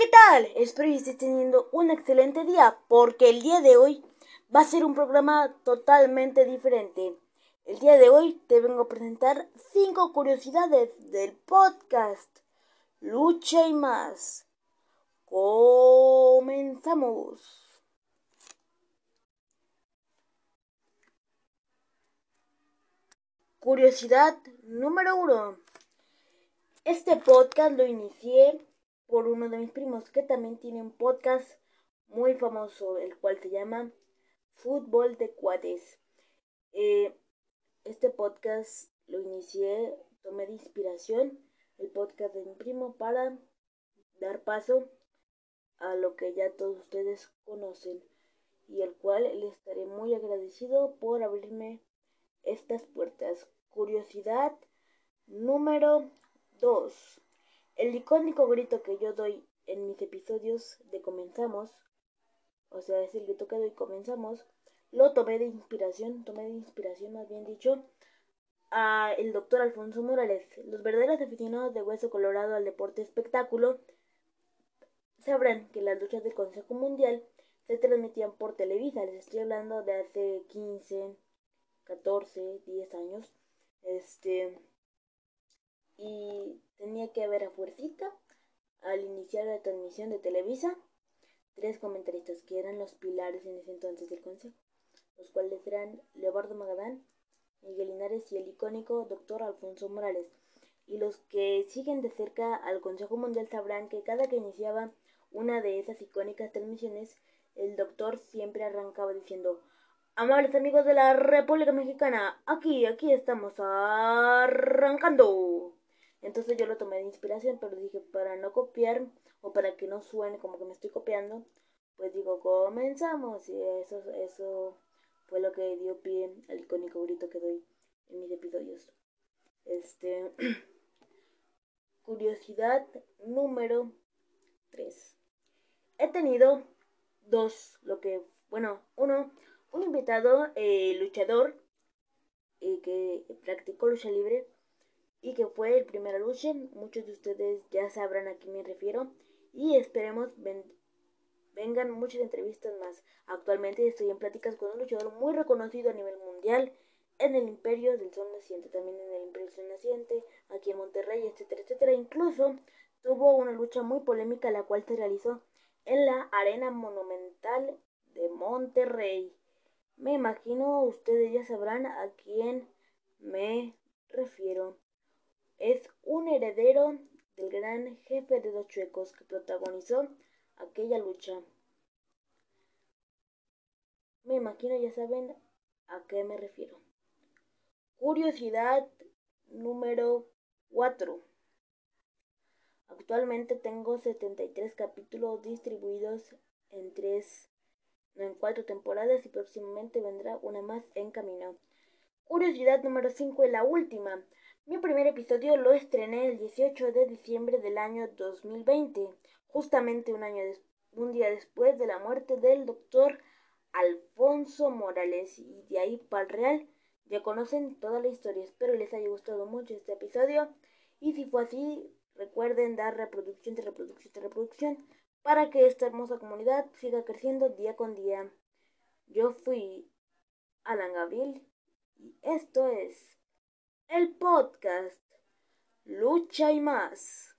¿qué tal? Espero que estés teniendo un excelente día porque el día de hoy va a ser un programa totalmente diferente. El día de hoy te vengo a presentar cinco curiosidades del podcast Lucha y más. Comenzamos. Curiosidad número uno. Este podcast lo inicié por uno de mis primos que también tiene un podcast muy famoso, el cual se llama Fútbol de Cuates. Eh, este podcast lo inicié, tomé de inspiración el podcast de mi primo para dar paso a lo que ya todos ustedes conocen y el cual le estaré muy agradecido por abrirme estas puertas. Curiosidad número 2. El icónico grito que yo doy en mis episodios de Comenzamos, o sea, es el grito que doy Comenzamos, lo tomé de inspiración, tomé de inspiración más bien dicho, a el doctor Alfonso Morales. Los verdaderos aficionados de Hueso Colorado al deporte espectáculo sabrán que las luchas del Consejo Mundial se transmitían por Televisa. Les estoy hablando de hace 15, 14, 10 años. Este y tenía que haber a fuercita al iniciar la transmisión de Televisa tres comentaristas que eran los pilares en ese entonces del consejo, los cuales eran Leobardo Magadán, Miguel Linares y el icónico doctor Alfonso Morales. Y los que siguen de cerca al Consejo Mundial sabrán que cada que iniciaba una de esas icónicas transmisiones, el doctor siempre arrancaba diciendo Amables amigos de la República Mexicana, aquí, aquí estamos arrancando. Entonces yo lo tomé de inspiración, pero dije, para no copiar o para que no suene como que me estoy copiando, pues digo, comenzamos. Y eso, eso fue lo que dio pie al icónico grito que doy en mis episodios. Este. curiosidad número 3. He tenido dos, lo que, bueno, uno, un invitado eh, luchador eh, que practicó lucha libre y que fue el primer lucha. Muchos de ustedes ya sabrán a quién me refiero y esperemos vengan muchas entrevistas más. Actualmente estoy en pláticas con un luchador muy reconocido a nivel mundial en el Imperio del Sol Naciente, también en el Imperio del Sol Naciente, aquí en Monterrey, etcétera, etcétera. Incluso tuvo una lucha muy polémica la cual se realizó en la Arena Monumental de Monterrey. Me imagino ustedes ya sabrán a quién me refiero es un heredero del gran jefe de los chuecos que protagonizó aquella lucha. Me imagino ya saben a qué me refiero. Curiosidad número 4. Actualmente tengo 73 capítulos distribuidos en tres, no en cuatro temporadas y próximamente vendrá una más en camino. Curiosidad número 5 y la última. Mi primer episodio lo estrené el 18 de diciembre del año 2020, justamente un, año un día después de la muerte del doctor Alfonso Morales. Y de ahí para el real ya conocen toda la historia. Espero les haya gustado mucho este episodio. Y si fue así, recuerden dar reproducción de reproducción de reproducción para que esta hermosa comunidad siga creciendo día con día. Yo fui Alan Gabriel y esto es el podcast Lucha y más.